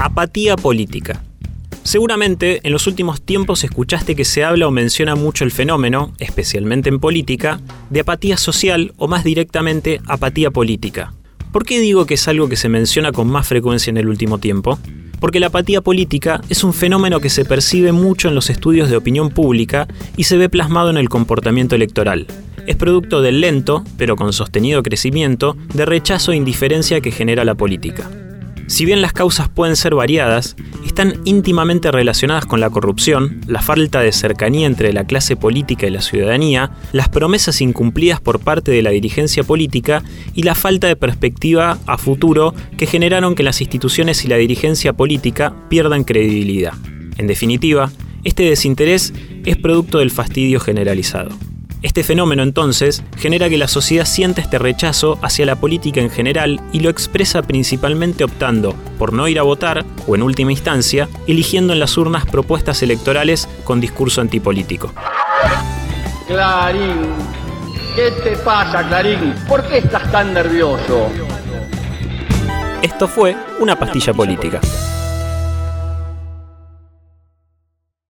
Apatía política. Seguramente en los últimos tiempos escuchaste que se habla o menciona mucho el fenómeno, especialmente en política, de apatía social o más directamente apatía política. ¿Por qué digo que es algo que se menciona con más frecuencia en el último tiempo? Porque la apatía política es un fenómeno que se percibe mucho en los estudios de opinión pública y se ve plasmado en el comportamiento electoral. Es producto del lento, pero con sostenido crecimiento, de rechazo e indiferencia que genera la política. Si bien las causas pueden ser variadas, están íntimamente relacionadas con la corrupción, la falta de cercanía entre la clase política y la ciudadanía, las promesas incumplidas por parte de la dirigencia política y la falta de perspectiva a futuro que generaron que las instituciones y la dirigencia política pierdan credibilidad. En definitiva, este desinterés es producto del fastidio generalizado. Este fenómeno entonces genera que la sociedad sienta este rechazo hacia la política en general y lo expresa principalmente optando por no ir a votar o en última instancia eligiendo en las urnas propuestas electorales con discurso antipolítico. Clarín, ¿qué te pasa Clarín? ¿Por qué estás tan nervioso? Esto fue una pastilla política.